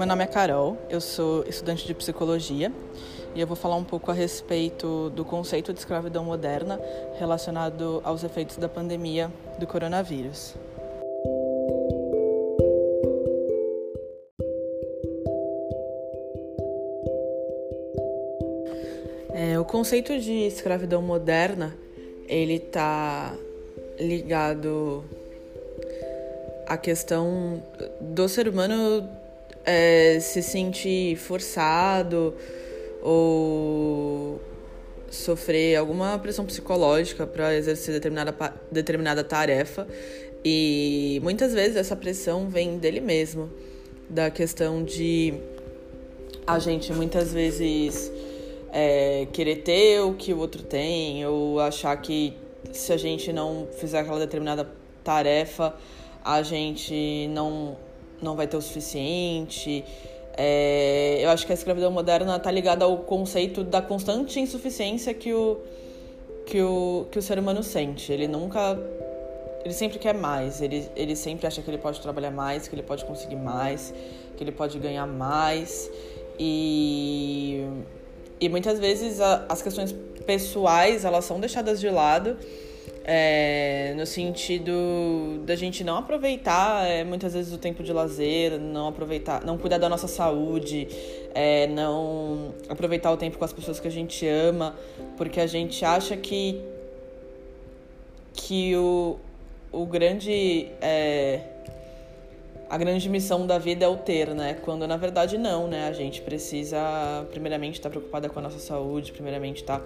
Meu nome é Carol, eu sou estudante de psicologia e eu vou falar um pouco a respeito do conceito de escravidão moderna relacionado aos efeitos da pandemia do coronavírus. É, o conceito de escravidão moderna ele está ligado à questão do ser humano é, se sentir forçado ou sofrer alguma pressão psicológica para exercer determinada, determinada tarefa. E muitas vezes essa pressão vem dele mesmo, da questão de a gente muitas vezes é, querer ter o que o outro tem, ou achar que se a gente não fizer aquela determinada tarefa, a gente não não vai ter o suficiente. É, eu acho que a escravidão moderna está ligada ao conceito da constante insuficiência que o, que o, que o ser humano sente. Ele nunca. Ele sempre quer mais, ele, ele sempre acha que ele pode trabalhar mais, que ele pode conseguir mais, que ele pode ganhar mais. E, e muitas vezes a, as questões pessoais elas são deixadas de lado é, no sentido da gente não aproveitar é, muitas vezes o tempo de lazer, não aproveitar, não cuidar da nossa saúde, é, não aproveitar o tempo com as pessoas que a gente ama, porque a gente acha que que o, o grande é, a grande missão da vida é o ter, né? Quando na verdade não, né? A gente precisa primeiramente estar preocupada com a nossa saúde, primeiramente estar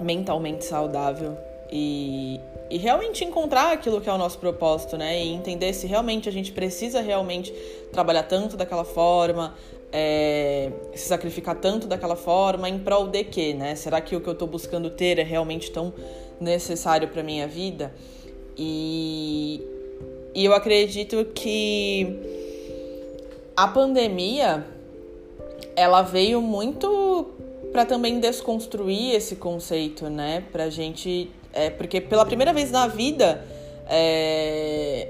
mentalmente saudável e, e realmente encontrar aquilo que é o nosso propósito, né? E entender se realmente a gente precisa realmente trabalhar tanto daquela forma, é, se sacrificar tanto daquela forma em prol de quê, né? Será que o que eu estou buscando ter é realmente tão necessário para minha vida? E, e eu acredito que a pandemia ela veio muito para também desconstruir esse conceito, né? Pra gente é, porque pela primeira vez na vida, é,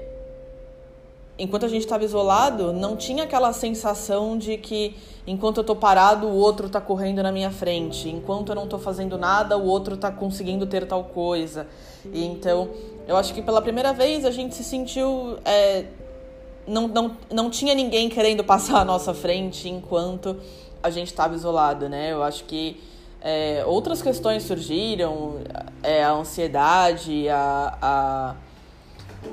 enquanto a gente estava isolado, não tinha aquela sensação de que enquanto eu tô parado, o outro tá correndo na minha frente. Enquanto eu não tô fazendo nada, o outro tá conseguindo ter tal coisa. E então, eu acho que pela primeira vez a gente se sentiu. É, não, não, não tinha ninguém querendo passar à nossa frente enquanto a gente estava isolado, né? Eu acho que é, outras questões surgiram, é, a ansiedade, a, a,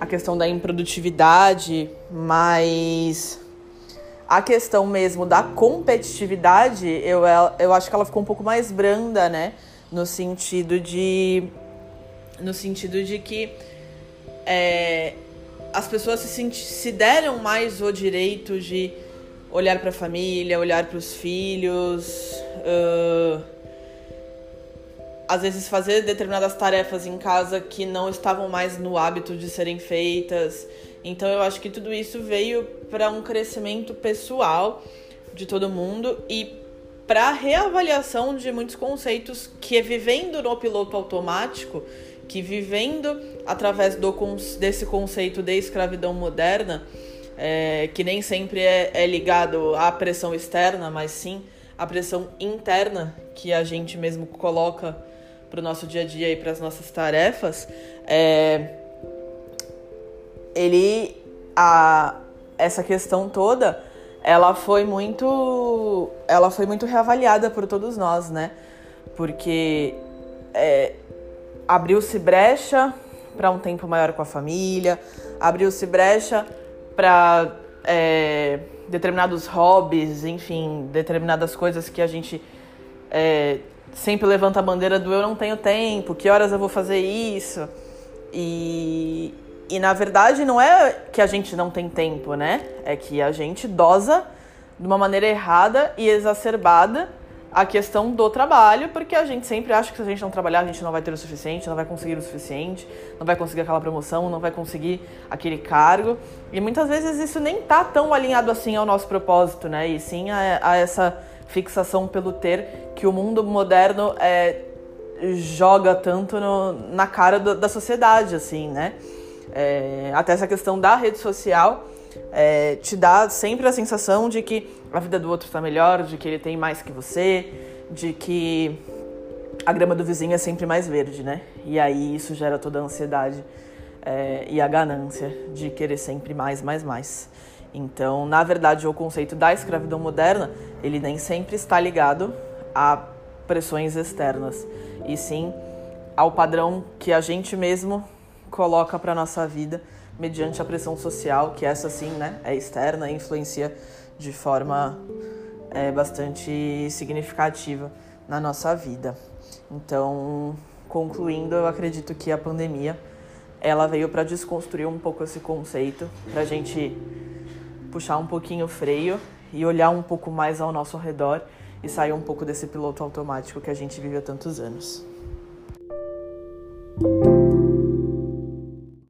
a questão da improdutividade, mas a questão mesmo da competitividade, eu, eu acho que ela ficou um pouco mais branda, né? No sentido de. No sentido de que é, as pessoas se, se deram mais o direito de olhar para a família, olhar para os filhos. Uh, às vezes fazer determinadas tarefas em casa que não estavam mais no hábito de serem feitas. Então eu acho que tudo isso veio para um crescimento pessoal de todo mundo e para reavaliação de muitos conceitos que é vivendo no piloto automático, que vivendo através do, desse conceito de escravidão moderna, é, que nem sempre é, é ligado à pressão externa, mas sim à pressão interna que a gente mesmo coloca para o nosso dia a dia e para as nossas tarefas, é, ele a essa questão toda ela foi muito ela foi muito reavaliada por todos nós, né? Porque é, abriu-se brecha para um tempo maior com a família, abriu-se brecha para é, determinados hobbies, enfim, determinadas coisas que a gente é, sempre levanta a bandeira do eu não tenho tempo, que horas eu vou fazer isso. E, e na verdade não é que a gente não tem tempo, né? É que a gente dosa de uma maneira errada e exacerbada a questão do trabalho, porque a gente sempre acha que se a gente não trabalhar, a gente não vai ter o suficiente, não vai conseguir o suficiente, não vai conseguir aquela promoção, não vai conseguir aquele cargo. E muitas vezes isso nem tá tão alinhado assim ao nosso propósito, né? E sim a, a essa fixação pelo ter que o mundo moderno é, joga tanto no, na cara do, da sociedade, assim, né? É, até essa questão da rede social é, te dá sempre a sensação de que a vida do outro está melhor, de que ele tem mais que você, de que a grama do vizinho é sempre mais verde, né? E aí isso gera toda a ansiedade é, e a ganância de querer sempre mais, mais, mais. Então, na verdade, o conceito da escravidão moderna, ele nem sempre está ligado a pressões externas, e sim ao padrão que a gente mesmo coloca para nossa vida mediante a pressão social, que essa sim, né, é externa e influencia de forma é, bastante significativa na nossa vida. Então, concluindo, eu acredito que a pandemia ela veio para desconstruir um pouco esse conceito, para a gente puxar um pouquinho o freio e olhar um pouco mais ao nosso redor e sair um pouco desse piloto automático que a gente vive há tantos anos.